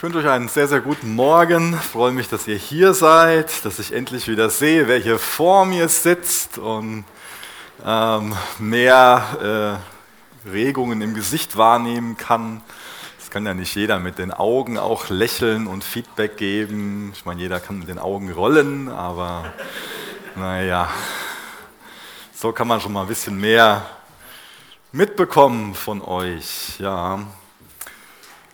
Ich wünsche euch einen sehr, sehr guten Morgen. Ich freue mich, dass ihr hier seid, dass ich endlich wieder sehe, wer hier vor mir sitzt und ähm, mehr äh, Regungen im Gesicht wahrnehmen kann. Das kann ja nicht jeder mit den Augen auch lächeln und Feedback geben. Ich meine, jeder kann mit den Augen rollen, aber naja, so kann man schon mal ein bisschen mehr mitbekommen von euch. Ja.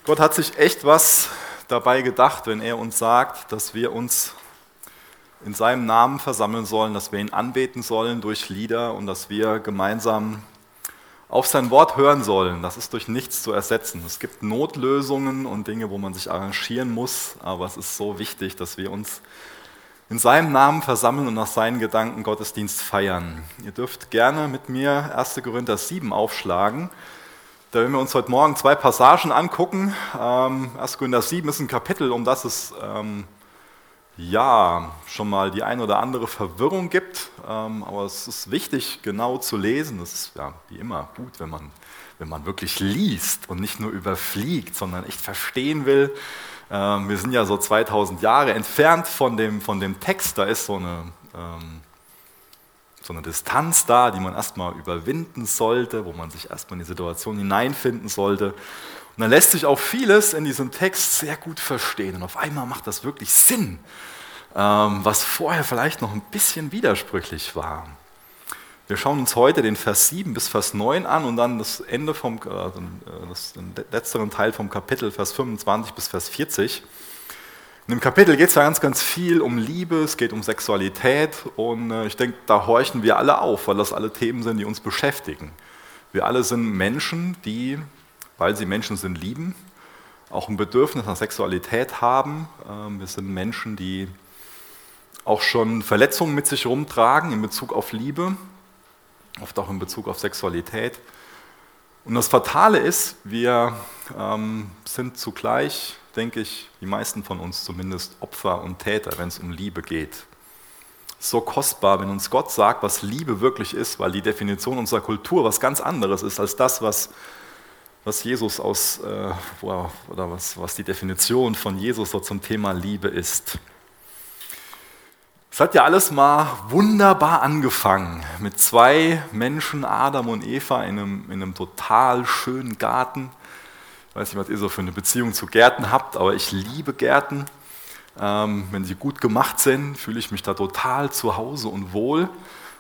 Gott hat sich echt was dabei gedacht, wenn er uns sagt, dass wir uns in seinem Namen versammeln sollen, dass wir ihn anbeten sollen durch Lieder und dass wir gemeinsam auf sein Wort hören sollen. Das ist durch nichts zu ersetzen. Es gibt Notlösungen und Dinge, wo man sich arrangieren muss, aber es ist so wichtig, dass wir uns in seinem Namen versammeln und nach seinen Gedanken Gottesdienst feiern. Ihr dürft gerne mit mir 1. Korinther 7 aufschlagen. Da werden wir uns heute Morgen zwei Passagen angucken. Ähm, 1. Korinther 7 ist ein Kapitel, um das es ähm, ja schon mal die ein oder andere Verwirrung gibt. Ähm, aber es ist wichtig, genau zu lesen. Es ist ja wie immer gut, wenn man, wenn man wirklich liest und nicht nur überfliegt, sondern echt verstehen will. Ähm, wir sind ja so 2000 Jahre entfernt von dem, von dem Text. Da ist so eine ähm, so eine Distanz da, die man erstmal überwinden sollte, wo man sich erstmal in die Situation hineinfinden sollte. Und dann lässt sich auch vieles in diesem Text sehr gut verstehen. Und auf einmal macht das wirklich Sinn, ähm, was vorher vielleicht noch ein bisschen widersprüchlich war. Wir schauen uns heute den Vers 7 bis Vers 9 an und dann das Ende vom, äh, äh das, den letzteren Teil vom Kapitel, Vers 25 bis Vers 40. In dem Kapitel geht es ja ganz, ganz viel um Liebe, es geht um Sexualität und äh, ich denke, da horchen wir alle auf, weil das alle Themen sind, die uns beschäftigen. Wir alle sind Menschen, die, weil sie Menschen sind, lieben, auch ein Bedürfnis nach Sexualität haben. Ähm, wir sind Menschen, die auch schon Verletzungen mit sich rumtragen in Bezug auf Liebe, oft auch in Bezug auf Sexualität. Und das Fatale ist, wir ähm, sind zugleich denke ich, die meisten von uns zumindest Opfer und Täter, wenn es um Liebe geht. So kostbar, wenn uns Gott sagt, was Liebe wirklich ist, weil die Definition unserer Kultur was ganz anderes ist als das, was, was Jesus aus, äh, oder was, was die Definition von Jesus so zum Thema Liebe ist. Es hat ja alles mal wunderbar angefangen mit zwei Menschen, Adam und Eva, in einem, in einem total schönen Garten weiß nicht, was ihr so für eine Beziehung zu Gärten habt, aber ich liebe Gärten. Ähm, wenn sie gut gemacht sind, fühle ich mich da total zu Hause und wohl.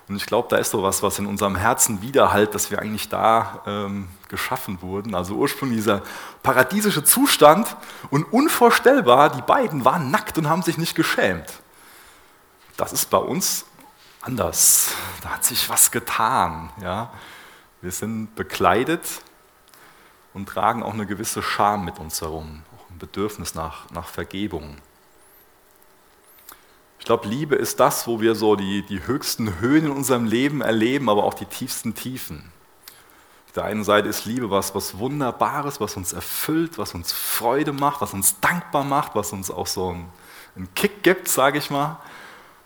Und ich glaube, da ist so was, was in unserem Herzen widerhallt, dass wir eigentlich da ähm, geschaffen wurden. Also ursprünglich dieser paradiesische Zustand und unvorstellbar, die beiden waren nackt und haben sich nicht geschämt. Das ist bei uns anders. Da hat sich was getan. Ja? Wir sind bekleidet und tragen auch eine gewisse Scham mit uns herum, auch ein Bedürfnis nach, nach Vergebung. Ich glaube, Liebe ist das, wo wir so die, die höchsten Höhen in unserem Leben erleben, aber auch die tiefsten Tiefen. Auf der einen Seite ist Liebe was, was Wunderbares, was uns erfüllt, was uns Freude macht, was uns dankbar macht, was uns auch so einen, einen Kick gibt, sage ich mal.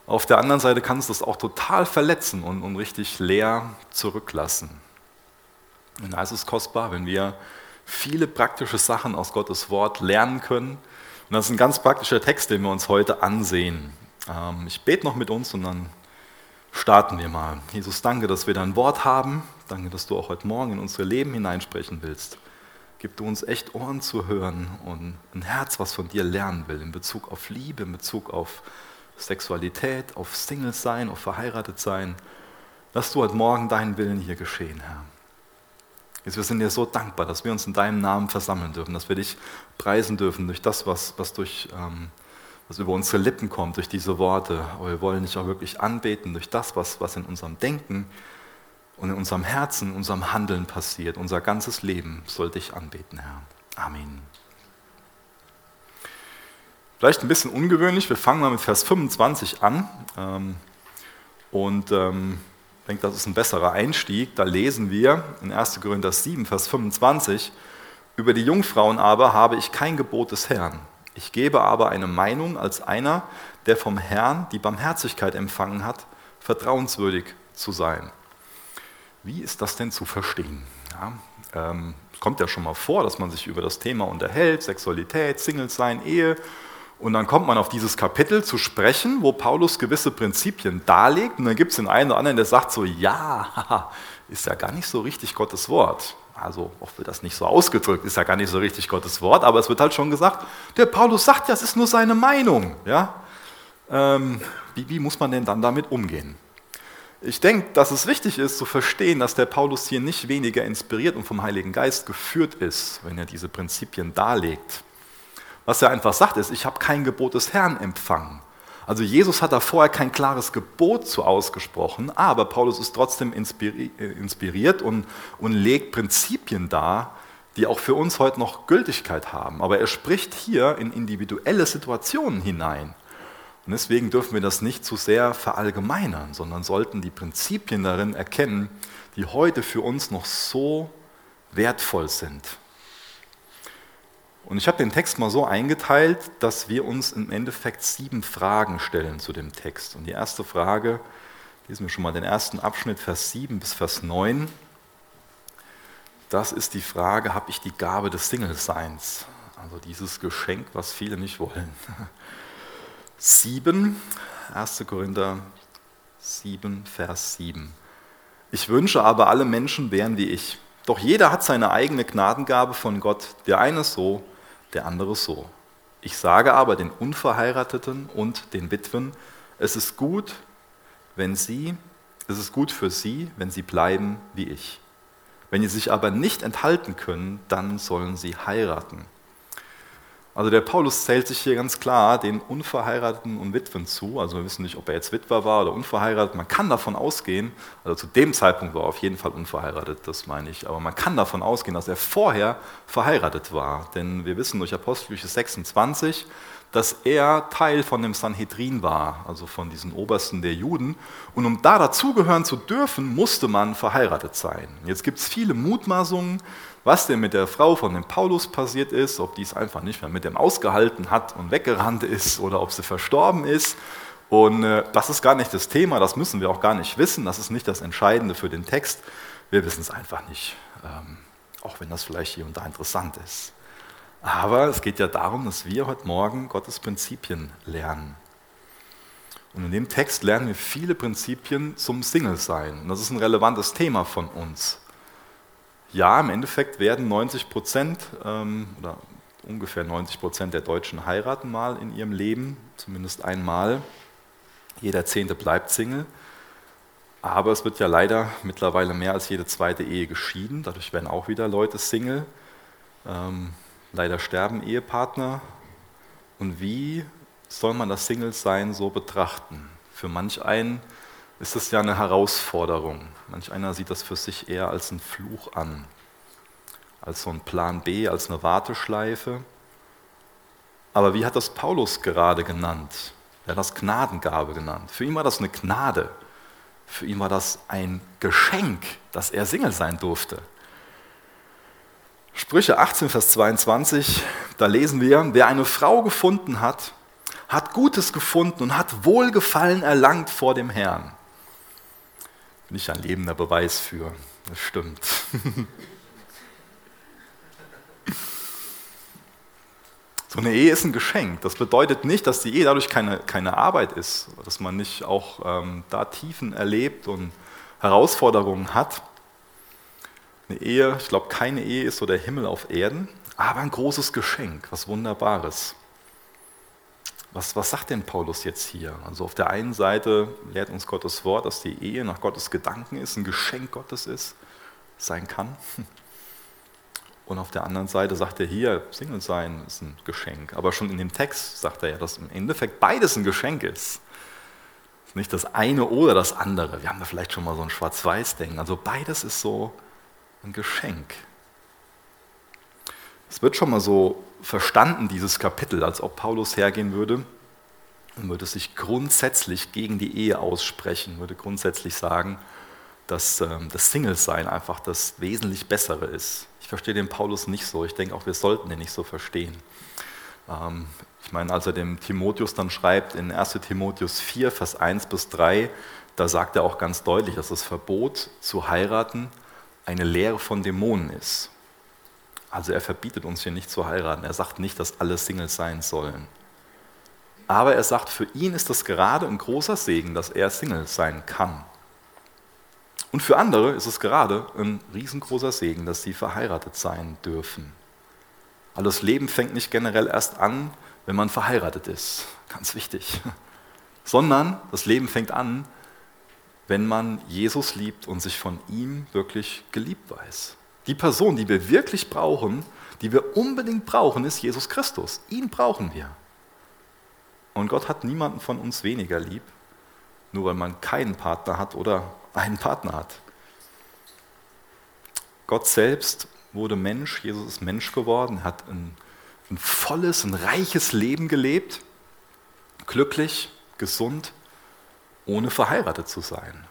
Auf der anderen Seite kann es das auch total verletzen und, und richtig leer zurücklassen. Und da ist es kostbar, wenn wir viele praktische Sachen aus Gottes Wort lernen können. Und das ist ein ganz praktischer Text, den wir uns heute ansehen. Ähm, ich bete noch mit uns und dann starten wir mal. Jesus, danke, dass wir dein Wort haben. Danke, dass du auch heute Morgen in unser Leben hineinsprechen willst. Gib du uns echt Ohren zu hören und ein Herz, was von dir lernen will, in Bezug auf Liebe, in Bezug auf Sexualität, auf Single sein, auf verheiratet sein. Lass du heute Morgen deinen Willen hier geschehen, Herr. Jesus, wir sind dir so dankbar, dass wir uns in deinem Namen versammeln dürfen, dass wir dich preisen dürfen durch das, was, was, durch, ähm, was über unsere Lippen kommt, durch diese Worte. Aber wir wollen dich auch wirklich anbeten durch das, was, was in unserem Denken und in unserem Herzen, in unserem Handeln passiert. Unser ganzes Leben soll dich anbeten, Herr. Amen. Vielleicht ein bisschen ungewöhnlich, wir fangen mal mit Vers 25 an. Ähm, und ähm, denke, das ist ein besserer Einstieg. Da lesen wir in 1. Korinther 7, Vers 25, über die Jungfrauen aber habe ich kein Gebot des Herrn. Ich gebe aber eine Meinung als einer, der vom Herrn die Barmherzigkeit empfangen hat, vertrauenswürdig zu sein. Wie ist das denn zu verstehen? Ja, ähm, kommt ja schon mal vor, dass man sich über das Thema unterhält, Sexualität, Single sein, Ehe. Und dann kommt man auf dieses Kapitel zu sprechen, wo Paulus gewisse Prinzipien darlegt. Und dann gibt es den einen oder anderen, der sagt so, ja, ist ja gar nicht so richtig Gottes Wort. Also auch wird das nicht so ausgedrückt, ist ja gar nicht so richtig Gottes Wort, aber es wird halt schon gesagt, der Paulus sagt ja, es ist nur seine Meinung. Ja? Ähm, wie, wie muss man denn dann damit umgehen? Ich denke, dass es wichtig ist zu verstehen, dass der Paulus hier nicht weniger inspiriert und vom Heiligen Geist geführt ist, wenn er diese Prinzipien darlegt. Was er einfach sagt, ist, ich habe kein Gebot des Herrn empfangen. Also Jesus hat da vorher kein klares Gebot zu ausgesprochen, aber Paulus ist trotzdem äh, inspiriert und, und legt Prinzipien dar, die auch für uns heute noch Gültigkeit haben. Aber er spricht hier in individuelle Situationen hinein. Und deswegen dürfen wir das nicht zu sehr verallgemeinern, sondern sollten die Prinzipien darin erkennen, die heute für uns noch so wertvoll sind. Und ich habe den Text mal so eingeteilt, dass wir uns im Endeffekt sieben Fragen stellen zu dem Text. Und die erste Frage, lesen wir schon mal den ersten Abschnitt, Vers 7 bis Vers 9. Das ist die Frage, habe ich die Gabe des Single-Seins? Also dieses Geschenk, was viele nicht wollen. 7, 1. Korinther 7, Vers 7. Ich wünsche aber, alle Menschen wären wie ich. Doch jeder hat seine eigene Gnadengabe von Gott, der eine so, der andere so. Ich sage aber den Unverheirateten und den Witwen, es ist gut, wenn sie, es ist gut für sie, wenn sie bleiben wie ich. Wenn sie sich aber nicht enthalten können, dann sollen sie heiraten also der Paulus zählt sich hier ganz klar den Unverheirateten und Witwen zu. Also wir wissen nicht, ob er jetzt Witwer war oder unverheiratet. Man kann davon ausgehen, also zu dem Zeitpunkt war er auf jeden Fall unverheiratet, das meine ich. Aber man kann davon ausgehen, dass er vorher verheiratet war. Denn wir wissen durch Apostelgeschichte 26, dass er Teil von dem Sanhedrin war, also von diesen Obersten der Juden. Und um da dazugehören zu dürfen, musste man verheiratet sein. Jetzt gibt es viele Mutmaßungen, was denn mit der Frau von dem Paulus passiert ist, ob die es einfach nicht mehr mit dem ausgehalten hat und weggerannt ist oder ob sie verstorben ist. Und äh, das ist gar nicht das Thema, das müssen wir auch gar nicht wissen, das ist nicht das Entscheidende für den Text. Wir wissen es einfach nicht, ähm, auch wenn das vielleicht hier und da interessant ist. Aber es geht ja darum, dass wir heute Morgen Gottes Prinzipien lernen. Und in dem Text lernen wir viele Prinzipien zum Single-Sein. Und das ist ein relevantes Thema von uns ja, im Endeffekt werden 90 Prozent ähm, oder ungefähr 90 Prozent der Deutschen heiraten mal in ihrem Leben, zumindest einmal. Jeder Zehnte bleibt Single. Aber es wird ja leider mittlerweile mehr als jede zweite Ehe geschieden. Dadurch werden auch wieder Leute Single. Ähm, leider sterben Ehepartner. Und wie soll man das Single-Sein so betrachten? Für manch einen ist es ja eine Herausforderung. Manch einer sieht das für sich eher als einen Fluch an, als so ein Plan B, als eine Warteschleife. Aber wie hat das Paulus gerade genannt? Er hat das Gnadengabe genannt. Für ihn war das eine Gnade. Für ihn war das ein Geschenk, dass er Single sein durfte. Sprüche 18, Vers 22, da lesen wir, wer eine Frau gefunden hat, hat Gutes gefunden und hat Wohlgefallen erlangt vor dem Herrn bin ich ein lebender Beweis für. Das stimmt. So eine Ehe ist ein Geschenk. Das bedeutet nicht, dass die Ehe dadurch keine, keine Arbeit ist, dass man nicht auch ähm, da Tiefen erlebt und Herausforderungen hat. Eine Ehe, ich glaube, keine Ehe ist so der Himmel auf Erden, aber ein großes Geschenk, was Wunderbares. Was, was sagt denn Paulus jetzt hier? Also auf der einen Seite lehrt uns Gottes Wort, dass die Ehe nach Gottes Gedanken ist, ein Geschenk Gottes ist, sein kann. Und auf der anderen Seite sagt er hier, Single sein ist ein Geschenk. Aber schon in dem Text sagt er ja, dass im Endeffekt beides ein Geschenk ist. Nicht das eine oder das andere. Wir haben da vielleicht schon mal so ein Schwarz-Weiß-Denken. Also beides ist so ein Geschenk. Es wird schon mal so verstanden, dieses Kapitel, als ob Paulus hergehen würde und würde sich grundsätzlich gegen die Ehe aussprechen, würde grundsätzlich sagen, dass ähm, das Single-Sein einfach das wesentlich Bessere ist. Ich verstehe den Paulus nicht so. Ich denke auch, wir sollten den nicht so verstehen. Ähm, ich meine, als er dem Timotheus dann schreibt in 1 Timotheus 4, Vers 1 bis 3, da sagt er auch ganz deutlich, dass das Verbot zu heiraten eine Lehre von Dämonen ist. Also er verbietet uns hier nicht zu heiraten. Er sagt nicht, dass alle Singles sein sollen. Aber er sagt, für ihn ist das gerade ein großer Segen, dass er Single sein kann. Und für andere ist es gerade ein riesengroßer Segen, dass sie verheiratet sein dürfen. Weil das Leben fängt nicht generell erst an, wenn man verheiratet ist. Ganz wichtig. Sondern das Leben fängt an, wenn man Jesus liebt und sich von ihm wirklich geliebt weiß. Die Person, die wir wirklich brauchen, die wir unbedingt brauchen, ist Jesus Christus. Ihn brauchen wir. Und Gott hat niemanden von uns weniger lieb, nur weil man keinen Partner hat oder einen Partner hat. Gott selbst wurde Mensch, Jesus ist Mensch geworden, hat ein, ein volles, ein reiches Leben gelebt, glücklich, gesund, ohne verheiratet zu sein.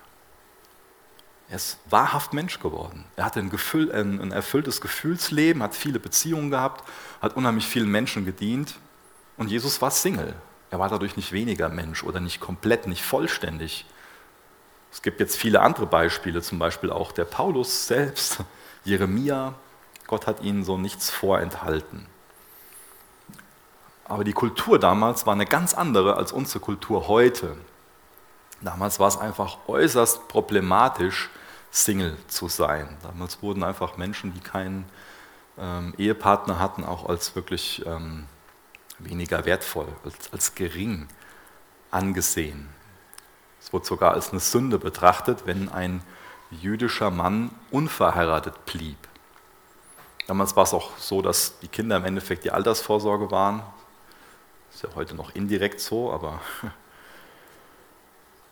Er ist wahrhaft Mensch geworden. Er hatte ein, Gefühl, ein, ein erfülltes Gefühlsleben, hat viele Beziehungen gehabt, hat unheimlich vielen Menschen gedient. Und Jesus war Single. Er war dadurch nicht weniger Mensch oder nicht komplett, nicht vollständig. Es gibt jetzt viele andere Beispiele, zum Beispiel auch der Paulus selbst, Jeremia. Gott hat ihnen so nichts vorenthalten. Aber die Kultur damals war eine ganz andere als unsere Kultur heute. Damals war es einfach äußerst problematisch, Single zu sein. Damals wurden einfach Menschen, die keinen ähm, Ehepartner hatten, auch als wirklich ähm, weniger wertvoll, als, als gering angesehen. Es wurde sogar als eine Sünde betrachtet, wenn ein jüdischer Mann unverheiratet blieb. Damals war es auch so, dass die Kinder im Endeffekt die Altersvorsorge waren. Ist ja heute noch indirekt so, aber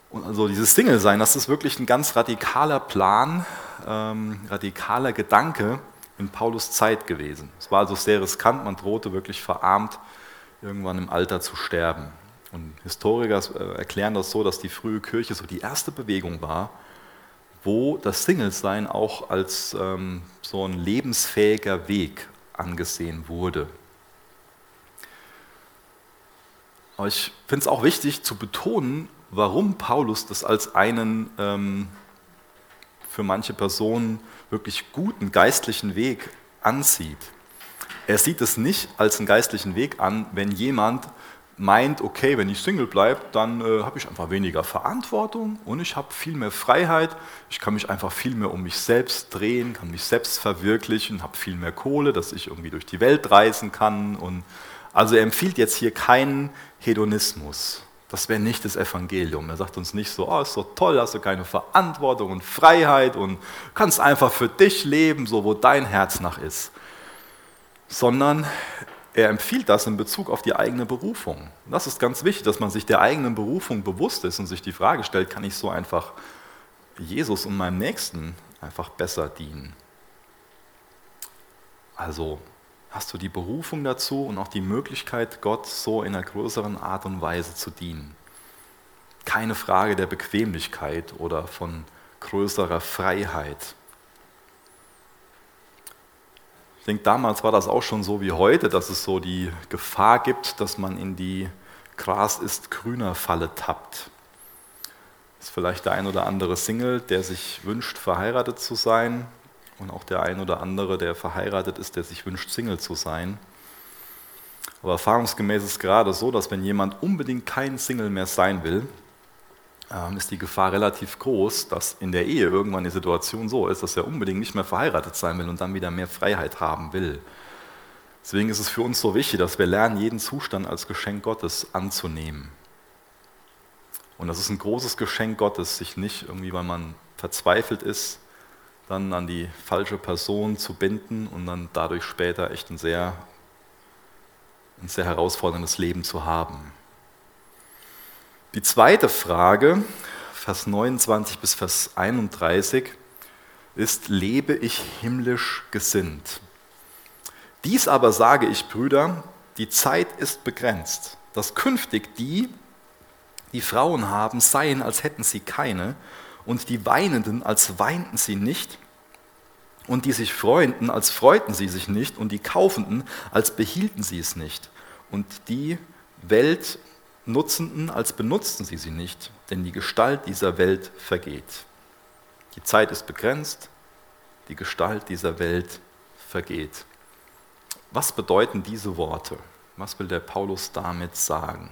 und also dieses Single-Sein, das ist wirklich ein ganz radikaler Plan, ähm, radikaler Gedanke in Paulus Zeit gewesen. Es war also sehr riskant, man drohte wirklich verarmt, irgendwann im Alter zu sterben. Und Historiker äh, erklären das so, dass die frühe Kirche so die erste Bewegung war, wo das Single-Sein auch als ähm, so ein lebensfähiger Weg angesehen wurde. Aber ich finde es auch wichtig zu betonen, warum Paulus das als einen ähm, für manche Personen wirklich guten geistlichen Weg ansieht. Er sieht es nicht als einen geistlichen Weg an, wenn jemand meint, okay, wenn ich Single bleibe, dann äh, habe ich einfach weniger Verantwortung und ich habe viel mehr Freiheit. Ich kann mich einfach viel mehr um mich selbst drehen, kann mich selbst verwirklichen, habe viel mehr Kohle, dass ich irgendwie durch die Welt reisen kann. Und also er empfiehlt jetzt hier keinen Hedonismus. Das wäre nicht das Evangelium. Er sagt uns nicht so, oh, ist so toll, hast du keine Verantwortung und Freiheit und kannst einfach für dich leben, so wo dein Herz nach ist. Sondern er empfiehlt das in Bezug auf die eigene Berufung. Das ist ganz wichtig, dass man sich der eigenen Berufung bewusst ist und sich die Frage stellt, kann ich so einfach Jesus und meinem Nächsten einfach besser dienen? Also hast du die Berufung dazu und auch die Möglichkeit, Gott so in einer größeren Art und Weise zu dienen. Keine Frage der Bequemlichkeit oder von größerer Freiheit. Ich denke, damals war das auch schon so wie heute, dass es so die Gefahr gibt, dass man in die Gras ist grüner Falle tappt. Ist vielleicht der ein oder andere Single, der sich wünscht, verheiratet zu sein, und auch der ein oder andere, der verheiratet ist, der sich wünscht, Single zu sein. Aber erfahrungsgemäß ist es gerade so, dass wenn jemand unbedingt kein Single mehr sein will, ähm, ist die Gefahr relativ groß, dass in der Ehe irgendwann die Situation so ist, dass er unbedingt nicht mehr verheiratet sein will und dann wieder mehr Freiheit haben will. Deswegen ist es für uns so wichtig, dass wir lernen, jeden Zustand als Geschenk Gottes anzunehmen. Und das ist ein großes Geschenk Gottes, sich nicht irgendwie, weil man verzweifelt ist, dann an die falsche Person zu binden und dann dadurch später echt ein sehr, ein sehr herausforderndes Leben zu haben. Die zweite Frage, Vers 29 bis Vers 31, ist, lebe ich himmlisch gesinnt? Dies aber sage ich, Brüder, die Zeit ist begrenzt, dass künftig die, die Frauen haben, seien, als hätten sie keine, und die Weinenden, als weinten sie nicht, und die sich freunden, als freuten sie sich nicht, und die Kaufenden, als behielten sie es nicht, und die Weltnutzenden, als benutzten sie sie nicht, denn die Gestalt dieser Welt vergeht. Die Zeit ist begrenzt, die Gestalt dieser Welt vergeht. was bedeuten diese Worte? Was will der Paulus damit sagen?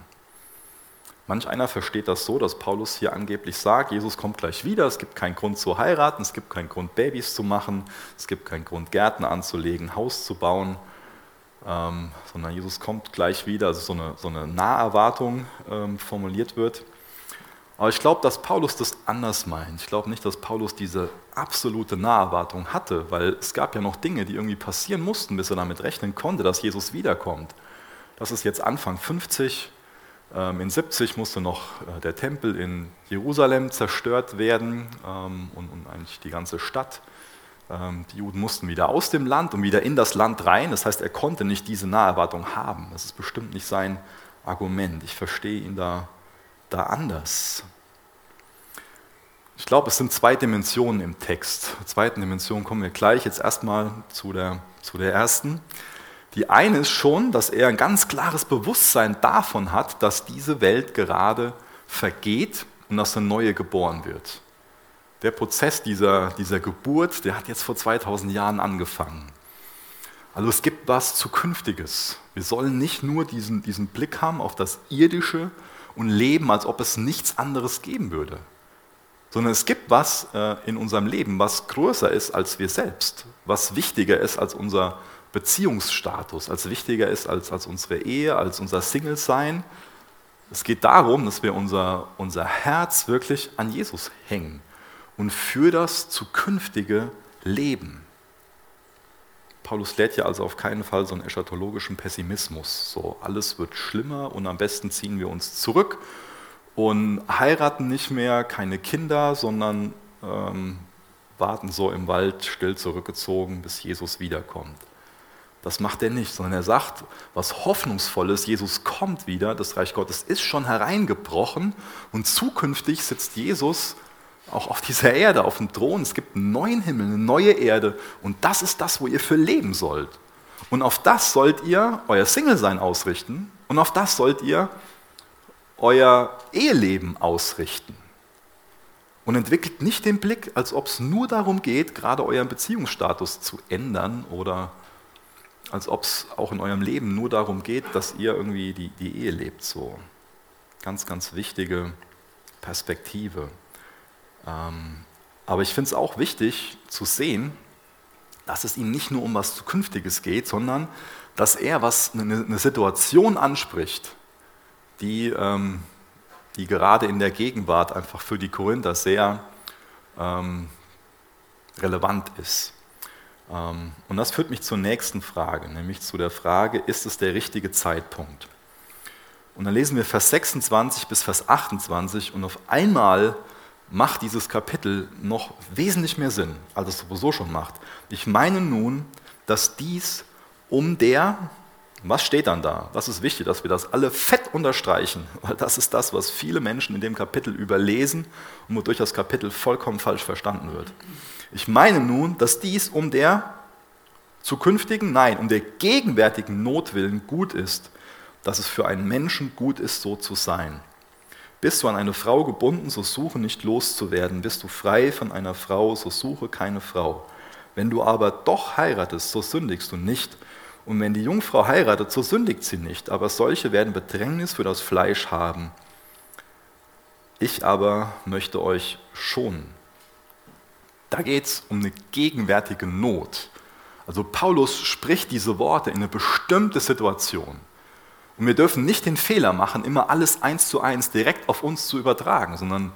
Manch einer versteht das so, dass Paulus hier angeblich sagt, Jesus kommt gleich wieder, es gibt keinen Grund zu heiraten, es gibt keinen Grund, Babys zu machen, es gibt keinen Grund, Gärten anzulegen, Haus zu bauen, ähm, sondern Jesus kommt gleich wieder, also so eine, so eine Naherwartung ähm, formuliert wird. Aber ich glaube, dass Paulus das anders meint. Ich glaube nicht, dass Paulus diese absolute Naherwartung hatte, weil es gab ja noch Dinge, die irgendwie passieren mussten, bis er damit rechnen konnte, dass Jesus wiederkommt. Das ist jetzt Anfang 50, ähm, in 70 musste noch äh, der Tempel in Jerusalem zerstört werden ähm, und, eigentlich die ganze Stadt. Ähm, die Juden mussten wieder aus dem Land und wieder in das Land rein. Das heißt, er konnte nicht diese Naherwartung haben. Das ist bestimmt nicht sein Argument. Ich verstehe ihn da, da anders. Ich glaube, es sind zwei Dimensionen im Text. Zur zweiten Dimension kommen wir gleich. Jetzt erstmal zu der, zu der ersten. Die eine ist schon, dass er ein ganz klares Bewusstsein davon hat, dass diese Welt gerade vergeht und dass eine neue geboren wird. Der Prozess dieser, dieser Geburt, der hat jetzt vor 2000 Jahren angefangen. Also es gibt was Zukünftiges. Wir sollen nicht nur diesen, diesen Blick haben auf das Irdische und leben, als ob es nichts anderes geben würde, sondern es gibt was äh, in unserem Leben, was größer ist als wir selbst, was wichtiger ist als unser Beziehungsstatus, als wichtiger ist als, als unsere Ehe, als unser Single-Sein. Es geht darum, dass wir unser, unser Herz wirklich an Jesus hängen und für das zukünftige Leben. Paulus lädt ja also auf keinen Fall so einen eschatologischen Pessimismus. So, alles wird schlimmer und am besten ziehen wir uns zurück und heiraten nicht mehr, keine Kinder, sondern ähm, warten so im Wald still zurückgezogen, bis Jesus wiederkommt. Das macht er nicht, sondern er sagt, was hoffnungsvolles, Jesus kommt wieder, das Reich Gottes ist schon hereingebrochen und zukünftig sitzt Jesus auch auf dieser Erde, auf dem Thron. Es gibt einen neuen Himmel, eine neue Erde und das ist das, wo ihr für leben sollt. Und auf das sollt ihr euer Single-Sein ausrichten und auf das sollt ihr euer Eheleben ausrichten. Und entwickelt nicht den Blick, als ob es nur darum geht, gerade euren Beziehungsstatus zu ändern oder als ob es auch in eurem Leben nur darum geht, dass ihr irgendwie die, die Ehe lebt. So ganz, ganz wichtige Perspektive. Ähm, aber ich finde es auch wichtig zu sehen, dass es ihm nicht nur um was Zukünftiges geht, sondern dass er was eine, eine Situation anspricht, die, ähm, die gerade in der Gegenwart einfach für die Korinther sehr ähm, relevant ist. Ähm, und das führt mich zur nächsten Frage, nämlich zu der Frage, ist es der richtige Zeitpunkt? Und dann lesen wir Vers 26 bis Vers 28 und auf einmal macht dieses Kapitel noch wesentlich mehr Sinn, als es sowieso schon macht. Ich meine nun, dass dies um der, was steht dann da? Das ist wichtig, dass wir das alle fett unterstreichen, weil das ist das, was viele Menschen in dem Kapitel überlesen und wodurch das Kapitel vollkommen falsch verstanden wird. Ich meine nun, dass dies um der zukünftigen, nein, um der gegenwärtigen Notwillen gut ist, dass es für einen Menschen gut ist, so zu sein. Bist du an eine Frau gebunden, so suche nicht loszuwerden. Bist du frei von einer Frau, so suche keine Frau. Wenn du aber doch heiratest, so sündigst du nicht. Und wenn die Jungfrau heiratet, so sündigt sie nicht. Aber solche werden Bedrängnis für das Fleisch haben. Ich aber möchte euch schonen. Da geht es um eine gegenwärtige Not. Also Paulus spricht diese Worte in eine bestimmte Situation. Und wir dürfen nicht den Fehler machen, immer alles eins zu eins direkt auf uns zu übertragen, sondern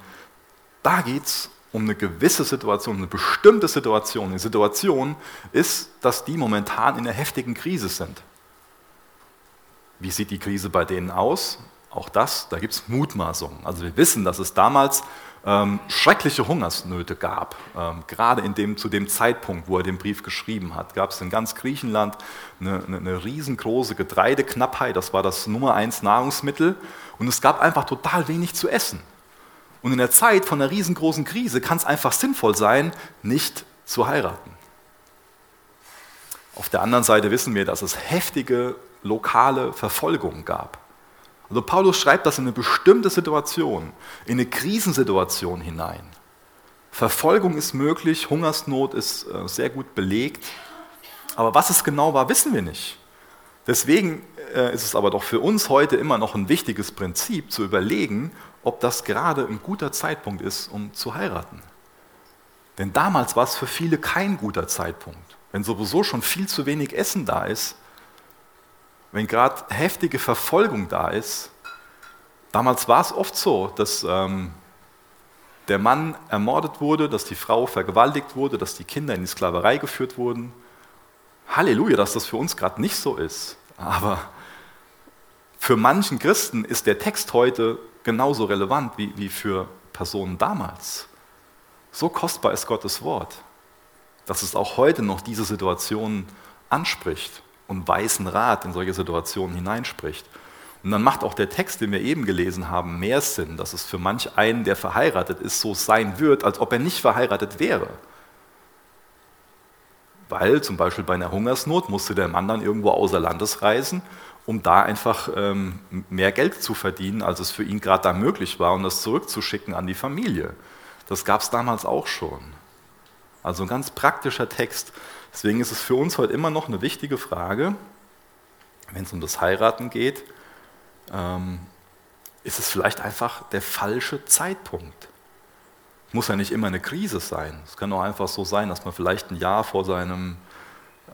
da geht es um eine gewisse Situation, eine bestimmte Situation. Die Situation ist, dass die momentan in einer heftigen Krise sind. Wie sieht die Krise bei denen aus? Auch das, da gibt es Mutmaßungen. Also wir wissen, dass es damals ähm, schreckliche Hungersnöte gab. Ähm, gerade in dem, zu dem Zeitpunkt, wo er den Brief geschrieben hat, gab es in ganz Griechenland eine, eine, eine, riesengroße Getreideknappheit. Das war das Nummer eins Nahrungsmittel. Und es gab einfach total wenig zu essen. Und in der Zeit von einer riesengroßen Krise kann es einfach sinnvoll sein, nicht zu heiraten. Auf der anderen Seite wissen wir, dass es heftige lokale Verfolgung gab. Also Paulus schreibt das in eine bestimmte Situation, in eine Krisensituation hinein. Verfolgung ist möglich, Hungersnot ist äh, sehr gut belegt. Aber was es genau war, wissen wir nicht. Deswegen äh, ist es aber doch für uns heute immer noch ein wichtiges Prinzip zu überlegen, ob das gerade ein guter Zeitpunkt ist, um zu heiraten. Denn damals war es für viele kein guter Zeitpunkt. Wenn sowieso schon viel zu wenig Essen da ist, wenn gerade heftige Verfolgung da ist, damals war es oft so, dass ähm, der Mann ermordet wurde, dass die Frau vergewaltigt wurde, dass die Kinder in die Sklaverei geführt wurden. Halleluja, dass das für uns gerade nicht so ist. Aber für manchen Christen ist der Text heute genauso relevant wie, wie für Personen damals. So kostbar ist Gottes Wort, dass es auch heute noch diese Situation anspricht und weisen Rat in solche Situationen hineinspricht. Und dann macht auch der Text, den wir eben gelesen haben, mehr Sinn, dass es für manch einen, der verheiratet ist, so sein wird, als ob er nicht verheiratet wäre. Weil zum Beispiel bei einer Hungersnot musste der Mann dann irgendwo außer Landes reisen, um da einfach ähm, mehr Geld zu verdienen, als es für ihn gerade da möglich war, und das zurückzuschicken an die Familie. Das gab es damals auch schon. Also ein ganz praktischer Text. Deswegen ist es für uns heute immer noch eine wichtige Frage, wenn es um das Heiraten geht, ähm, ist es vielleicht einfach der falsche Zeitpunkt. Muss ja nicht immer eine Krise sein. Es kann auch einfach so sein, dass man vielleicht ein Jahr vor seinem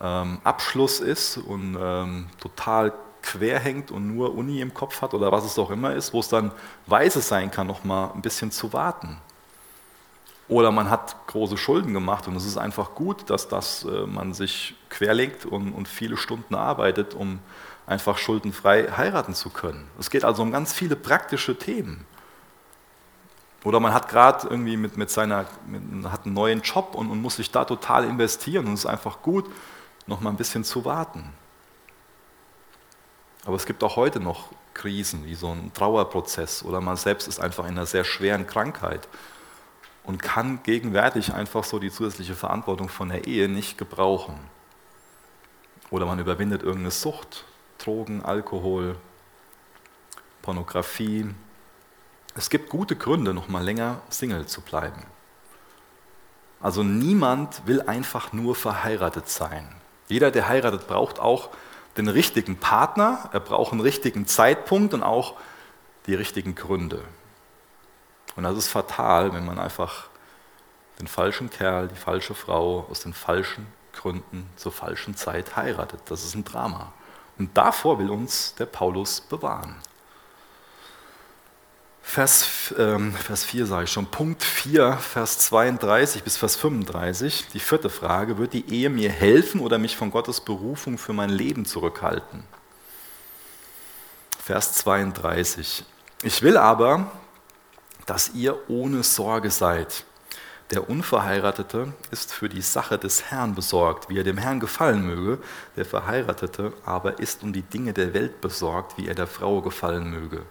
ähm, Abschluss ist und ähm, total quer hängt und nur Uni im Kopf hat oder was es auch immer ist, wo es dann weise sein kann, noch mal ein bisschen zu warten. Oder man hat große Schulden gemacht und es ist einfach gut, dass das, äh, man sich querlegt und, und viele Stunden arbeitet, um einfach schuldenfrei heiraten zu können. Es geht also um ganz viele praktische Themen. Oder man hat gerade irgendwie mit, mit seiner, mit, hat einen neuen Job und, und, muss sich da total investieren und es ist einfach gut, noch mal ein bisschen zu warten. Aber es gibt auch heute noch Krisen, wie so ein Trauerprozess oder man selbst ist einfach in einer sehr schweren Krankheit und kann gegenwärtig einfach so die zusätzliche Verantwortung von der Ehe nicht gebrauchen. Oder man überwindet irgendeine Sucht Drogen, Alkohol, Pornografie. Es gibt gute Gründe, noch mal länger Single zu bleiben. Also niemand will einfach nur verheiratet sein. Jeder, der heiratet, braucht auch den richtigen Partner, er braucht einen richtigen Zeitpunkt und auch die richtigen Gründe. Und das ist fatal, wenn man einfach den falschen Kerl, die falsche Frau aus den falschen Gründen zur falschen Zeit heiratet. Das ist ein Drama. Und davor will uns der Paulus bewahren. Vers, ähm, Vers 4 sage ich schon, Punkt 4, Vers 32 bis Vers 35, die vierte Frage, wird die Ehe mir helfen oder mich von Gottes Berufung für mein Leben zurückhalten? Vers 32, ich will aber, dass ihr ohne Sorge seid der Unverheiratete ist für die Sache des Herrn besorgt, wie er dem Herrn gefallen möge. Der Verheiratete aber ist um die Dinge der Welt besorgt, wie er der Frau gefallen möge.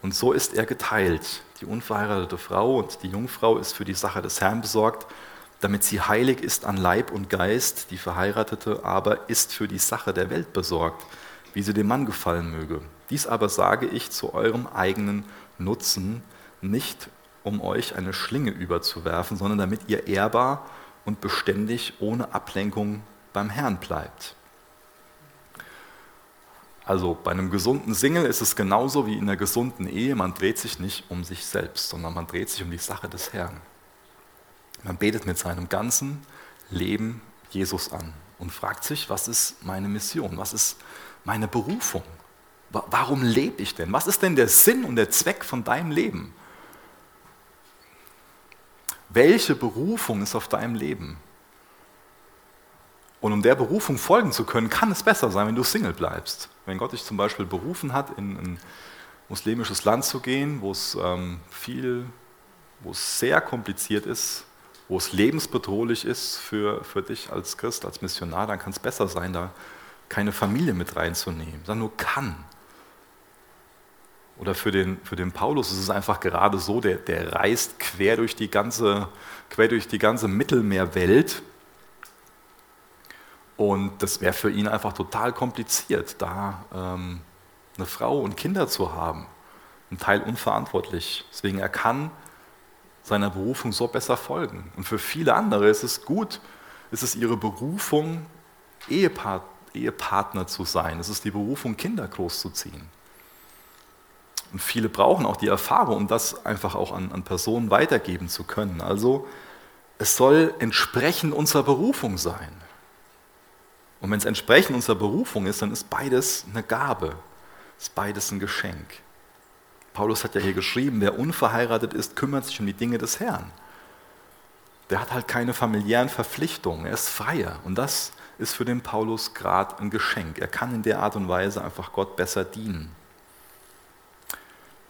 Und so ist er geteilt. Die unverheiratete Frau und die Jungfrau ist für die Sache des Herrn besorgt, damit sie heilig ist an Leib und Geist. Die Verheiratete aber ist für die Sache der Welt besorgt, wie sie dem Mann gefallen möge. Dies aber sage ich zu eurem eigenen Nutzen, nicht um euch eine Schlinge überzuwerfen, sondern damit ihr ehrbar und beständig ohne Ablenkung beim Herrn bleibt. Also bei einem gesunden Single ist es genauso wie in einer gesunden Ehe. Man dreht sich nicht um sich selbst, sondern man dreht sich um die Sache des Herrn. Man betet mit seinem ganzen Leben Jesus an und fragt sich, was ist meine Mission? Was ist meine Berufung? Warum lebe ich denn? Was ist denn der Sinn und der Zweck von deinem Leben? Welche Berufung ist auf deinem Leben? Und um der Berufung folgen zu können, kann es besser sein, wenn du Single bleibst. Wenn Gott dich zum Beispiel berufen hat, in ein muslimisches Land zu gehen, wo es ähm, viel, wo es sehr kompliziert ist, wo es lebensbedrohlich ist für, für dich als Christ, als Missionar, dann kann es besser sein, da keine Familie mit reinzunehmen, sondern nur kann. Oder für den, für den Paulus ist es einfach gerade so, der, der reist quer durch die ganze, quer durch die ganze Mittelmeerwelt. Und das wäre für ihn einfach total kompliziert, da ähm, eine Frau und Kinder zu haben. Ein Teil unverantwortlich. Deswegen er kann seiner Berufung so besser folgen. Und für viele andere ist es gut, ist es ihre Berufung, Ehepaar, Ehepartner zu sein. Es ist die Berufung, Kinder großzuziehen. Und viele brauchen auch die Erfahrung, um das einfach auch an, an Personen weitergeben zu können. Also es soll entsprechend unserer Berufung sein. Und wenn es entsprechend unserer Berufung ist, dann ist beides eine Gabe, ist beides ein Geschenk. Paulus hat ja hier geschrieben, wer unverheiratet ist, kümmert sich um die Dinge des Herrn. Der hat halt keine familiären Verpflichtungen, er ist freier. Und das ist für den Paulus gerade ein Geschenk. Er kann in der Art und Weise einfach Gott besser dienen.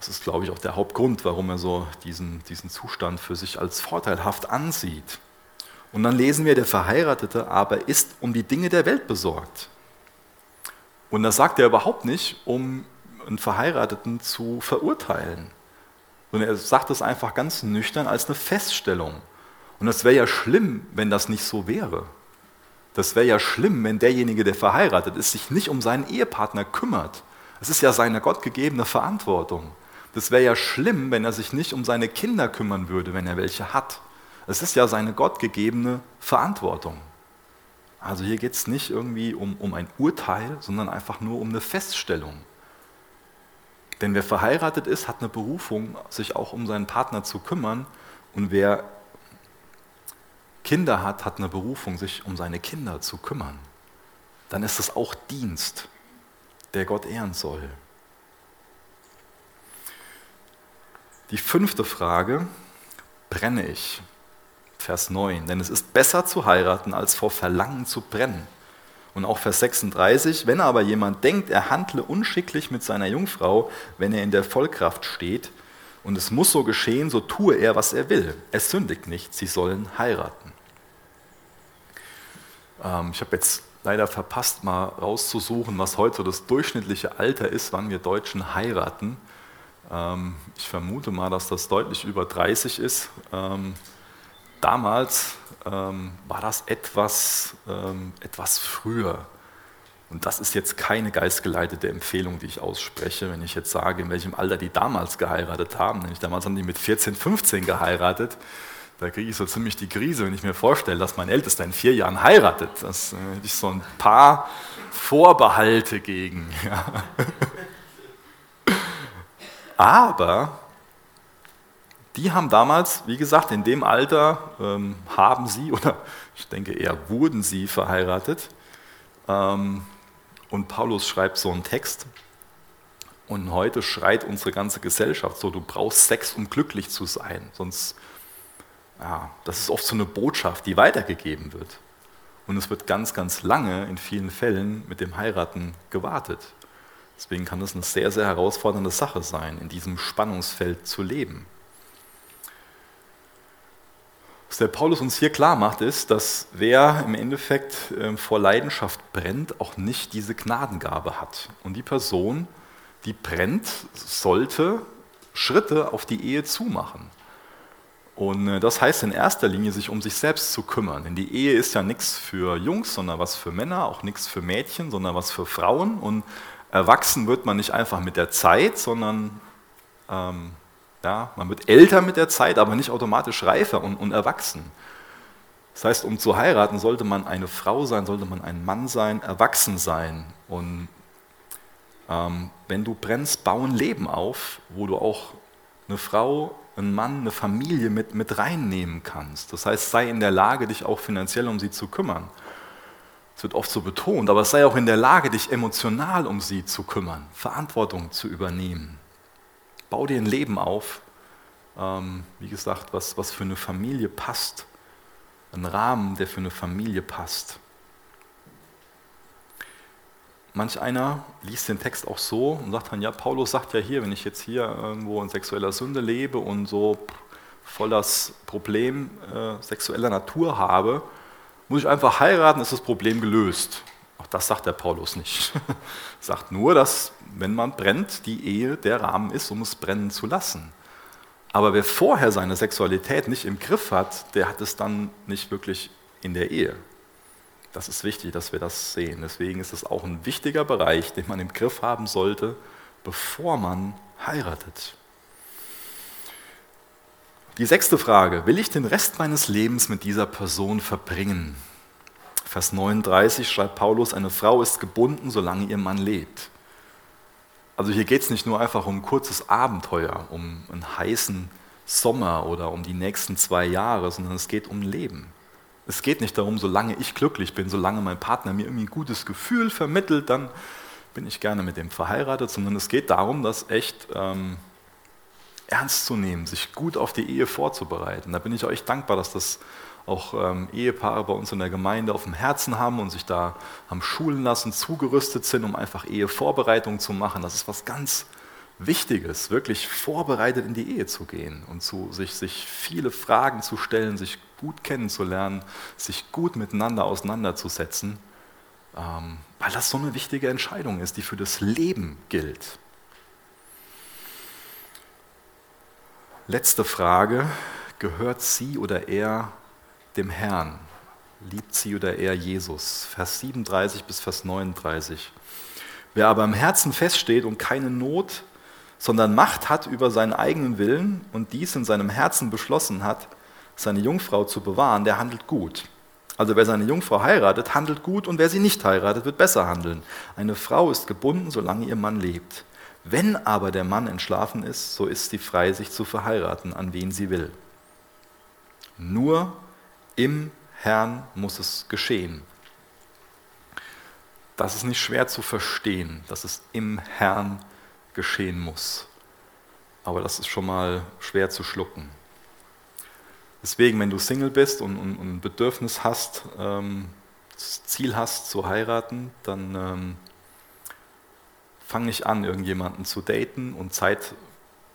Das ist, glaube ich, auch der Hauptgrund, warum er so diesen, diesen Zustand für sich als vorteilhaft ansieht. Und dann lesen wir, der Verheiratete aber ist um die Dinge der Welt besorgt. Und das sagt er überhaupt nicht, um einen Verheirateten zu verurteilen, sondern er sagt es einfach ganz nüchtern als eine Feststellung. Und es wäre ja schlimm, wenn das nicht so wäre. Das wäre ja schlimm, wenn derjenige, der verheiratet ist, sich nicht um seinen Ehepartner kümmert. Es ist ja seine gottgegebene Verantwortung. Das wäre ja schlimm, wenn er sich nicht um seine Kinder kümmern würde, wenn er welche hat. Es ist ja seine gottgegebene Verantwortung. Also hier geht es nicht irgendwie um, um ein Urteil, sondern einfach nur um eine Feststellung. Denn wer verheiratet ist, hat eine Berufung, sich auch um seinen Partner zu kümmern. Und wer Kinder hat, hat eine Berufung, sich um seine Kinder zu kümmern. Dann ist es auch Dienst, der Gott ehren soll. Die fünfte Frage, brenne ich? Vers 9, denn es ist besser zu heiraten, als vor Verlangen zu brennen. Und auch Vers 36, wenn aber jemand denkt, er handle unschicklich mit seiner Jungfrau, wenn er in der Vollkraft steht, und es muss so geschehen, so tue er, was er will. Es sündigt nicht, sie sollen heiraten. Ähm, ich habe jetzt leider verpasst, mal rauszusuchen, was heute das durchschnittliche Alter ist, wann wir Deutschen heiraten. Ähm, ich vermute mal, dass das deutlich über 30 ist. Ähm, Damals ähm, war das etwas, ähm, etwas früher. Und das ist jetzt keine geistgeleitete Empfehlung, die ich ausspreche, wenn ich jetzt sage, in welchem Alter die damals geheiratet haben. Nämlich damals haben die mit 14, 15 geheiratet. Da kriege ich so ziemlich die Krise, wenn ich mir vorstelle, dass mein Ältester in vier Jahren heiratet. Das äh, hätte ich so ein paar Vorbehalte gegen. Ja. Aber die haben damals, wie gesagt, in dem Alter ähm, haben sie, oder ich denke eher wurden sie verheiratet. Ähm, und Paulus schreibt so einen Text. Und heute schreit unsere ganze Gesellschaft so, du brauchst Sex, um glücklich zu sein. Sonst, ja, das ist oft so eine Botschaft, die weitergegeben wird. Und es wird ganz, ganz lange in vielen Fällen mit dem Heiraten gewartet. Deswegen kann das eine sehr, sehr herausfordernde Sache sein, in diesem Spannungsfeld zu leben. Was der Paulus uns hier klar macht, ist, dass wer im Endeffekt ähm, vor Leidenschaft brennt, auch nicht diese Gnadengabe hat. Und die Person, die brennt, sollte Schritte auf die Ehe zumachen. Und äh, das heißt in erster Linie, sich um sich selbst zu kümmern. Denn die Ehe ist ja nichts für Jungs, sondern was für Männer, auch nichts für Mädchen, sondern was für Frauen. Und erwachsen wird man nicht einfach mit der Zeit, sondern ähm, ja, man wird älter mit der Zeit, aber nicht automatisch reifer und, und erwachsen. Das heißt, um zu heiraten, sollte man eine Frau sein, sollte man ein Mann sein, erwachsen sein. Und ähm, wenn du brennst, bau ein Leben auf, wo du auch eine Frau, einen Mann, eine Familie mit, mit reinnehmen kannst. Das heißt, sei in der Lage, dich auch finanziell um sie zu kümmern. Das wird oft so betont, aber sei auch in der Lage, dich emotional um sie zu kümmern, Verantwortung zu übernehmen. Bau dir ein Leben auf, ähm, wie gesagt, was, was für eine Familie passt. Ein Rahmen, der für eine Familie passt. Manch einer liest den Text auch so und sagt dann, ja, Paulus sagt ja hier, wenn ich jetzt hier irgendwo in sexueller Sünde lebe und so voll das Problem äh, sexueller Natur habe, muss ich einfach heiraten, ist das Problem gelöst. Auch das sagt der Paulus nicht. sagt nur, dass wenn man brennt, die Ehe der Rahmen ist, um es brennen zu lassen. Aber wer vorher seine Sexualität nicht im Griff hat, der hat es dann nicht wirklich in der Ehe. Das ist wichtig, dass wir das sehen. Deswegen ist es auch ein wichtiger Bereich, den man im Griff haben sollte, bevor man heiratet. Die sechste Frage, will ich den Rest meines Lebens mit dieser Person verbringen? Vers 39 schreibt Paulus, eine Frau ist gebunden, solange ihr Mann lebt. Also hier geht es nicht nur einfach um ein kurzes Abenteuer, um einen heißen Sommer oder um die nächsten zwei Jahre, sondern es geht um Leben. Es geht nicht darum, solange ich glücklich bin, solange mein Partner mir irgendwie ein gutes Gefühl vermittelt, dann bin ich gerne mit dem verheiratet, sondern es geht darum, das echt ähm, ernst zu nehmen, sich gut auf die Ehe vorzubereiten. Da bin ich euch dankbar, dass das auch ähm, Ehepaare bei uns in der Gemeinde auf dem Herzen haben und sich da haben schulen lassen, zugerüstet sind, um einfach Ehevorbereitung zu machen. Das ist was ganz Wichtiges, wirklich vorbereitet in die Ehe zu gehen und zu, sich, sich viele Fragen zu stellen, sich gut kennenzulernen, sich gut miteinander auseinanderzusetzen, ähm, weil das so eine wichtige Entscheidung ist, die für das Leben gilt. Letzte Frage, gehört sie oder er dem Herrn? Liebt sie oder er Jesus? Vers 37 bis Vers 39. Wer aber im Herzen feststeht und keine Not, sondern Macht hat über seinen eigenen Willen und dies in seinem Herzen beschlossen hat, seine Jungfrau zu bewahren, der handelt gut. Also wer seine Jungfrau heiratet, handelt gut und wer sie nicht heiratet, wird besser handeln. Eine Frau ist gebunden, solange ihr Mann lebt. Wenn aber der Mann entschlafen ist, so ist sie frei, sich zu verheiraten, an wen sie will. Nur im Herrn muss es geschehen. Das ist nicht schwer zu verstehen, dass es im Herrn geschehen muss. Aber das ist schon mal schwer zu schlucken. Deswegen, wenn du Single bist und, ein Bedürfnis hast, ähm, das Ziel hast zu heiraten, dann ähm, fang nicht an, irgendjemanden zu daten und Zeit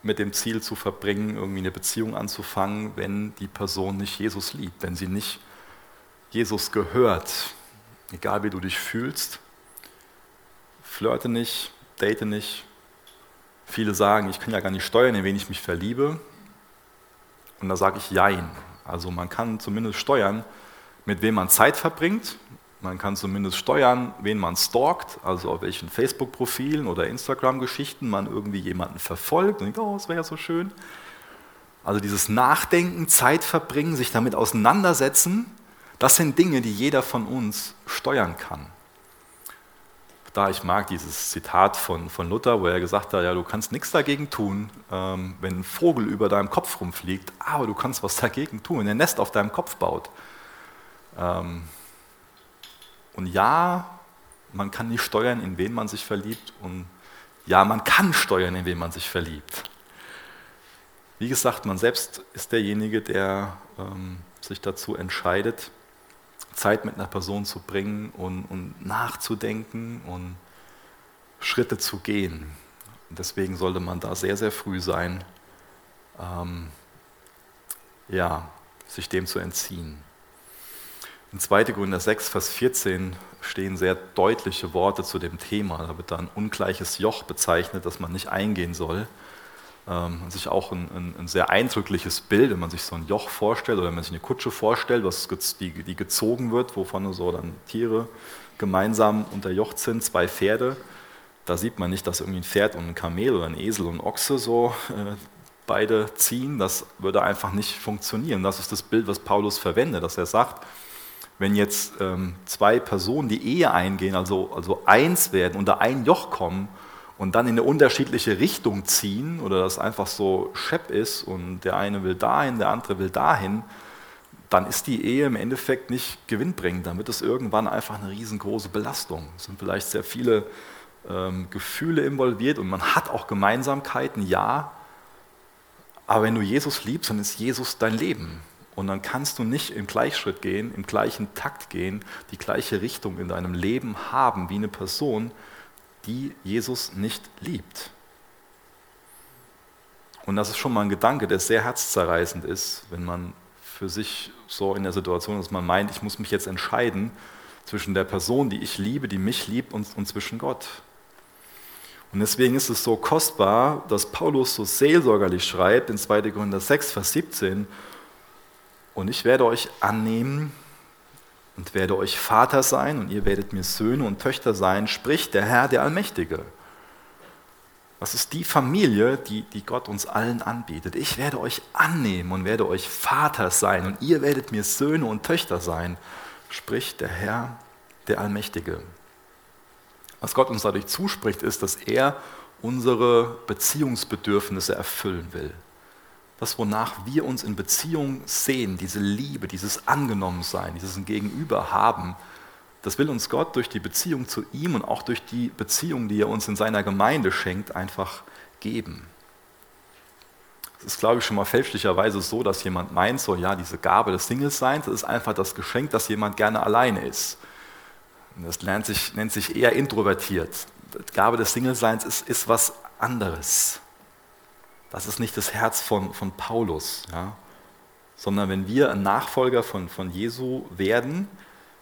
mit dem Ziel zu verbringen, irgendwie eine Beziehung anzufangen, wenn die Person nicht Jesus liebt, wenn sie nicht Jesus gehört. Egal wie du dich fühlst, flirte nicht, date nicht. Viele sagen, ich kann ja gar nicht steuern, in wen ich mich verliebe. Und da sage ich Jein. Also man kann zumindest steuern, mit wem man Zeit verbringt. Man kann zumindest steuern, wen man stalkt, also auf welchen Facebook-Profilen oder Instagram-Geschichten man irgendwie jemanden verfolgt und denkt, oh, das wäre ja so schön. Also dieses Nachdenken, Zeit verbringen, sich damit auseinandersetzen, das sind Dinge, die jeder von uns steuern kann da, ich mag dieses Zitat von, von Luther, wo er gesagt hat, ja, du kannst nichts dagegen tun, ähm, wenn ein Vogel über deinem Kopf rumfliegt, aber du kannst was dagegen tun, wenn ein Nest auf deinem Kopf baut. Ähm, und ja, man kann nicht steuern, in wen man sich verliebt und ja, man kann steuern, in wen man sich verliebt. Wie gesagt, man selbst ist derjenige, der ähm, sich dazu entscheidet, Zeit mit einer Person zu bringen und, und nachzudenken und Schritte zu gehen. Und deswegen sollte man da sehr, sehr früh sein, ähm, ja, sich dem zu entziehen. In 2. Korinther 6, Vers 14 stehen sehr deutliche Worte zu dem Thema. Da wird da ein ungleiches Joch bezeichnet, das man nicht eingehen soll ähm, sich auch ein, ein, ein, sehr eindrückliches Bild, wenn man sich so ein Joch vorstellt oder wenn man sich eine Kutsche vorstellt, was, die, die gezogen wird, wovon so dann Tiere gemeinsam unterjocht sind, zwei Pferde. Da sieht man nicht, dass irgendwie ein Pferd und ein Kamel oder ein Esel und ein Ochse so äh, beide ziehen. Das würde einfach nicht funktionieren. Das ist das Bild, was Paulus verwendet, dass er sagt, wenn jetzt ähm, zwei Personen die Ehe eingehen, also, also eins werden, unter ein Joch kommen und dann in eine unterschiedliche Richtung ziehen oder das einfach so schepp ist und der eine will dahin, der andere will dahin, dann ist die Ehe im Endeffekt nicht gewinnbringend. Dann wird es irgendwann einfach eine riesengroße Belastung. Es sind vielleicht sehr viele ähm, Gefühle involviert und man hat auch Gemeinsamkeiten, ja. Aber wenn du Jesus liebst, dann ist Jesus dein Leben. Und dann kannst du nicht im Gleichschritt gehen, im gleichen Takt gehen, die gleiche Richtung in deinem Leben haben wie eine Person, die Jesus nicht liebt. Und das ist schon mal ein Gedanke, der sehr herzzerreißend ist, wenn man für sich so in der Situation ist, dass man meint, ich muss mich jetzt entscheiden zwischen der Person, die ich liebe, die mich liebt, und, und zwischen Gott. Und deswegen ist es so kostbar, dass Paulus so seelsorgerlich schreibt in 2. Korinther 6, Vers 17, und ich werde euch annehmen, und werde euch Vater sein und ihr werdet mir Söhne und Töchter sein, spricht der Herr, der Allmächtige. Was ist die Familie, die, die Gott uns allen anbietet? Ich werde euch annehmen und werde euch Vater sein und ihr werdet mir Söhne und Töchter sein, spricht der Herr, der Allmächtige. Was Gott uns dadurch zuspricht, ist, dass er unsere Beziehungsbedürfnisse erfüllen will. Das, wonach wir uns in Beziehung sehen, diese Liebe, dieses Angenommensein, dieses Gegenüber haben, das will uns Gott durch die Beziehung zu ihm und auch durch die Beziehung, die er uns in seiner Gemeinde schenkt, einfach geben. Es ist, glaube ich, schon mal fälschlicherweise so, dass jemand meint, so ja, diese Gabe des Singles-Seins, das ist einfach das Geschenk, dass jemand gerne alleine ist. Das nennt sich, nennt sich eher introvertiert. Die Gabe des Single-Seins ist, ist was anderes. Das ist nicht das Herz von, von Paulus. Ja? Sondern wenn wir ein Nachfolger von, von Jesu werden,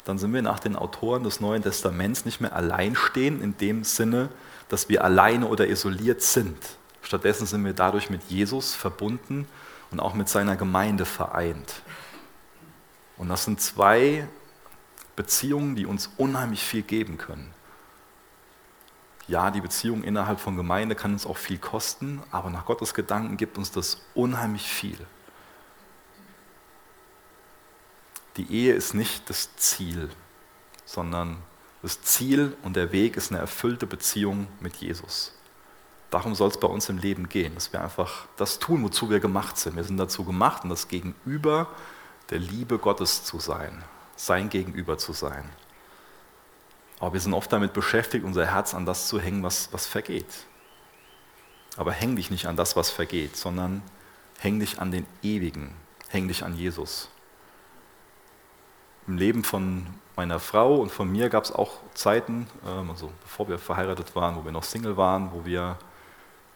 dann sind wir nach den Autoren des Neuen Testaments nicht mehr alleinstehen in dem Sinne, dass wir alleine oder isoliert sind. Stattdessen sind wir dadurch mit Jesus verbunden und auch mit seiner Gemeinde vereint. Und das sind zwei Beziehungen, die uns unheimlich viel geben können. Ja, die Beziehung innerhalb von Gemeinde kann uns auch viel kosten, aber nach Gottes Gedanken gibt uns das unheimlich viel. Die Ehe ist nicht das Ziel, sondern das Ziel und der Weg ist eine erfüllte Beziehung mit Jesus. Darum soll es bei uns im Leben gehen, dass wir einfach das tun, wozu wir gemacht sind. Wir sind dazu gemacht, um das Gegenüber der Liebe Gottes zu sein sein Gegenüber zu sein. Aber wir sind oft damit beschäftigt, unser Herz an das zu hängen, was, was vergeht. Aber häng dich nicht an das, was vergeht, sondern häng dich an den Ewigen, häng dich an Jesus. Im Leben von meiner Frau und von mir gab es auch Zeiten, ähm, also bevor wir verheiratet waren, wo wir noch Single waren, wo wir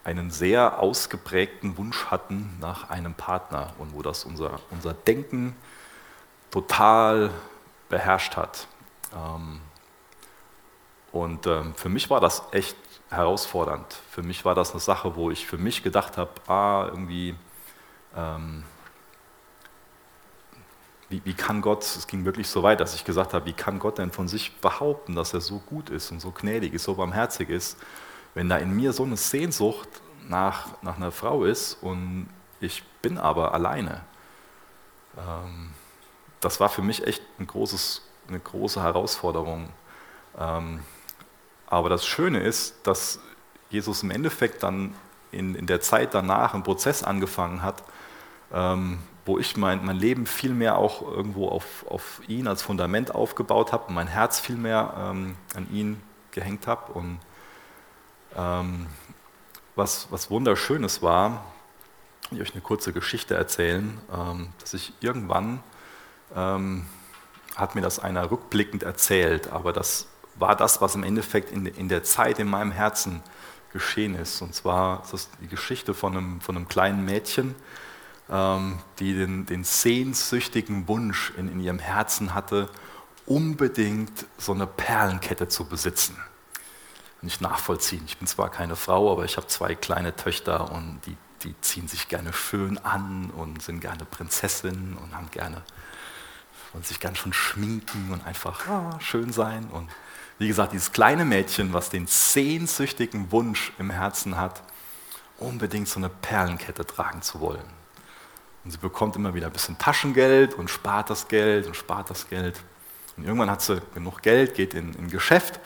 einen sehr ausgeprägten Wunsch hatten nach einem Partner und wo das unser, unser Denken total beherrscht hat. Ähm, und ähm, für mich war das echt herausfordernd. Für mich war das eine Sache, wo ich für mich gedacht habe, ah, irgendwie, ähm, wie, wie, kann Gott, es ging wirklich so weit, dass ich gesagt habe, wie kann Gott denn von sich behaupten, dass er so gut ist und so gnädig ist, so barmherzig ist, wenn da in mir so eine Sehnsucht nach, nach einer Frau ist und ich bin aber alleine. Ähm, das war für mich echt ein großes, eine große Herausforderung. Ähm, aber das Schöne ist, dass Jesus im Endeffekt dann in, in der Zeit danach einen Prozess angefangen hat, ähm, wo ich mein, mein Leben viel mehr auch irgendwo auf, auf ihn als Fundament aufgebaut habe und mein Herz viel mehr ähm, an ihn gehängt habe. Und ähm, was, was Wunderschönes war, ich euch eine kurze Geschichte erzählen, ähm, dass ich irgendwann ähm, hat mir das einer rückblickend erzählt, aber das war das, was im Endeffekt in, in der Zeit in meinem Herzen geschehen ist. Und zwar ist das die Geschichte von einem, von einem kleinen Mädchen, ähm, die den, den sehnsüchtigen Wunsch in, in ihrem Herzen hatte, unbedingt so eine Perlenkette zu besitzen. Nicht nachvollziehen. Ich bin zwar keine Frau, aber ich habe zwei kleine Töchter und die, die ziehen sich gerne schön an und sind gerne Prinzessinnen und haben gerne und sich ganz schön schminken und einfach ah, schön sein. Und wie gesagt, dieses kleine Mädchen, was den sehnsüchtigen Wunsch im Herzen hat, unbedingt so eine Perlenkette tragen zu wollen. Und sie bekommt immer wieder ein bisschen Taschengeld und spart das Geld und spart das Geld. Und irgendwann hat sie genug Geld, geht in ein Geschäft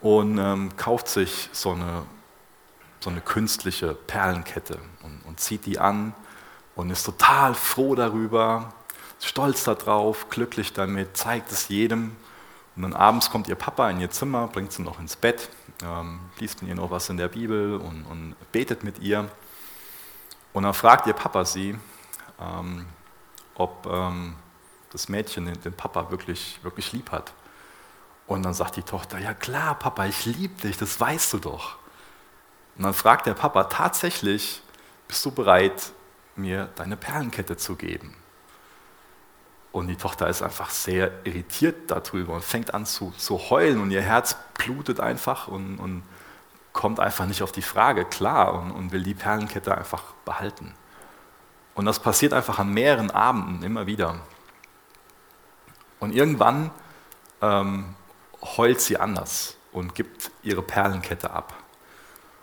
und ähm, kauft sich so eine, so eine künstliche Perlenkette und, und zieht die an und ist total froh darüber stolz darauf, glücklich damit, zeigt es jedem. Und dann abends kommt ihr Papa in ihr Zimmer, bringt sie noch ins Bett, ähm, liest mit ihr noch was in der Bibel und, und, betet mit ihr. Und dann fragt ihr Papa sie, ähm, ob ähm, das Mädchen den, den, Papa wirklich, wirklich lieb hat. Und dann sagt die Tochter, ja klar, Papa, ich liebe dich, das weißt du doch. Und dann fragt der Papa, tatsächlich, bist du bereit, mir deine Perlenkette zu geben? Und die Tochter ist einfach sehr irritiert darüber und fängt an zu, zu heulen und ihr Herz blutet einfach und, und kommt einfach nicht auf die Frage klar und, und, will die Perlenkette einfach behalten. Und das passiert einfach an mehreren Abenden immer wieder. Und irgendwann ähm, heult sie anders und gibt ihre Perlenkette ab.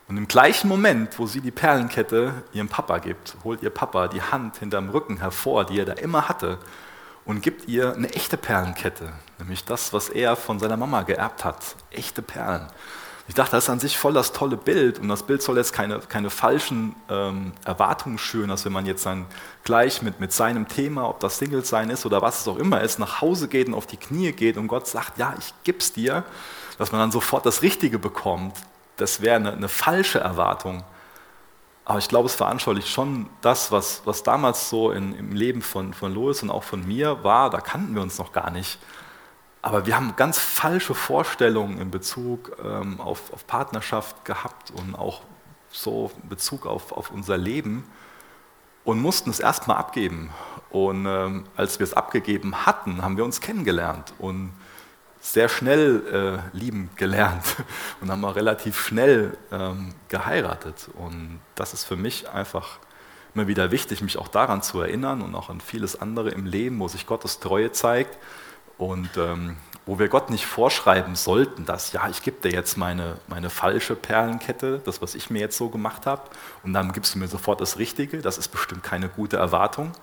Und im gleichen Moment, wo sie die Perlenkette ihrem Papa gibt, holt ihr Papa die Hand hinterm Rücken hervor, die er da immer hatte, und gibt ihr eine echte Perlenkette, nämlich das, was er von seiner Mama geerbt hat. Echte Perlen. Ich dachte, das ist an sich voll das tolle Bild und das Bild soll jetzt keine, keine falschen ähm, Erwartungen schüren, dass wenn man jetzt dann gleich mit, mit seinem Thema, ob das Single sein ist oder was es auch immer ist, nach Hause geht und auf die Knie geht und Gott sagt, ja, ich gib's dir, dass man dann sofort das Richtige bekommt. Das wäre eine, eine falsche Erwartung. Aber ich glaube, es veranschaulicht schon das, was, was damals so in, im Leben von, von Louis und auch von mir war. Da kannten wir uns noch gar nicht. Aber wir haben ganz falsche Vorstellungen in Bezug ähm, auf, auf, Partnerschaft gehabt und auch so in Bezug auf, auf unser Leben und mussten es erstmal abgeben. Und ähm, als wir es abgegeben hatten, haben wir uns kennengelernt und sehr schnell äh, lieben gelernt und haben auch relativ schnell ähm, geheiratet. Und das ist für mich einfach immer wieder wichtig, mich auch daran zu erinnern und auch an vieles andere im Leben, wo sich Gottes Treue zeigt. Und ähm, wo wir Gott nicht vorschreiben sollten, dass, ja, ich gebe dir jetzt meine, meine falsche Perlenkette, das, was ich mir jetzt so gemacht habe, und dann gibst du mir sofort das Richtige, das ist bestimmt keine gute Erwartung,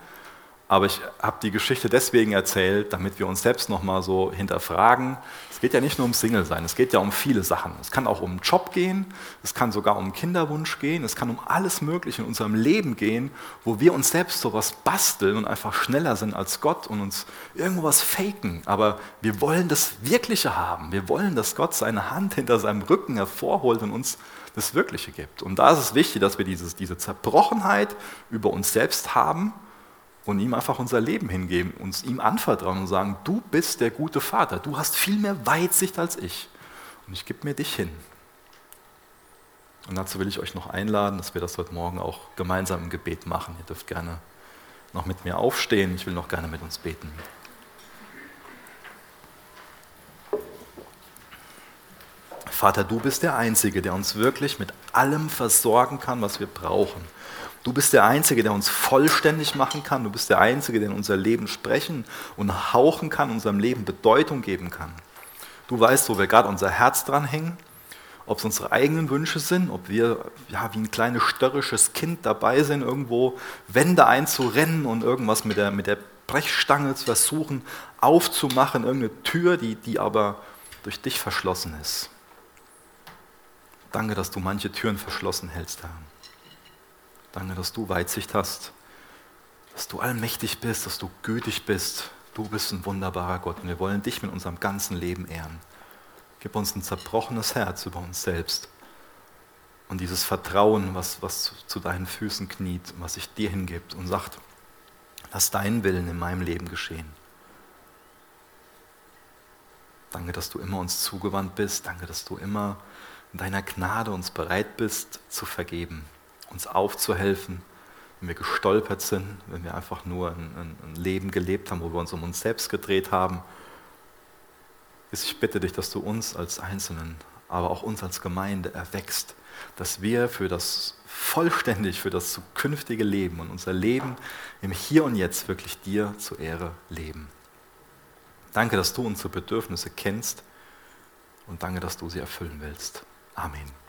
aber ich habe die Geschichte deswegen erzählt, damit wir uns selbst nochmal so hinterfragen. Es geht ja nicht nur um Single sein, es geht ja um viele Sachen. Es kann auch um einen Job gehen, es kann sogar um Kinderwunsch gehen, es kann um alles Mögliche in unserem Leben gehen, wo wir uns selbst sowas basteln und einfach schneller sind als Gott und uns irgendwas faken. Aber wir wollen das Wirkliche haben. Wir wollen, dass Gott seine Hand hinter seinem Rücken hervorholt und uns das Wirkliche gibt. Und da ist es wichtig, dass wir dieses, diese Zerbrochenheit über uns selbst haben und ihm einfach unser Leben hingeben, uns ihm anvertrauen und sagen, du bist der gute Vater, du hast viel mehr Weitsicht als ich und ich gebe mir dich hin. Und dazu will ich euch noch einladen, dass wir das heute Morgen auch gemeinsam im Gebet machen. Ihr dürft gerne noch mit mir aufstehen, ich will noch gerne mit uns beten. Vater, du bist der Einzige, der uns wirklich mit allem versorgen kann, was wir brauchen. Du bist der Einzige, der uns vollständig machen kann. Du bist der Einzige, der in unser Leben sprechen und hauchen kann, unserem Leben Bedeutung geben kann. Du weißt, wo wir gerade unser Herz dran hängen, ob es unsere eigenen Wünsche sind, ob wir ja, wie ein kleines störrisches Kind dabei sind, irgendwo Wände einzurennen und irgendwas mit der, mit der Brechstange zu versuchen aufzumachen, irgendeine Tür, die, die aber durch dich verschlossen ist. Danke, dass du manche Türen verschlossen hältst, Herr. Danke, dass du Weitsicht hast, dass du allmächtig bist, dass du gütig bist. Du bist ein wunderbarer Gott und wir wollen dich mit unserem ganzen Leben ehren. Gib uns ein zerbrochenes Herz über uns selbst und dieses Vertrauen, was, was zu deinen Füßen kniet und was sich dir hingibt und sagt, lass deinen Willen in meinem Leben geschehen. Danke, dass du immer uns zugewandt bist. Danke, dass du immer in deiner Gnade uns bereit bist zu vergeben uns aufzuhelfen, wenn wir gestolpert sind, wenn wir einfach nur ein, ein Leben gelebt haben, wo wir uns um uns selbst gedreht haben. Ich bitte dich, dass du uns als Einzelnen, aber auch uns als Gemeinde erwächst, dass wir für das vollständig, für das zukünftige Leben und unser Leben im Hier und Jetzt wirklich dir zur Ehre leben. Danke, dass du unsere Bedürfnisse kennst und danke, dass du sie erfüllen willst. Amen.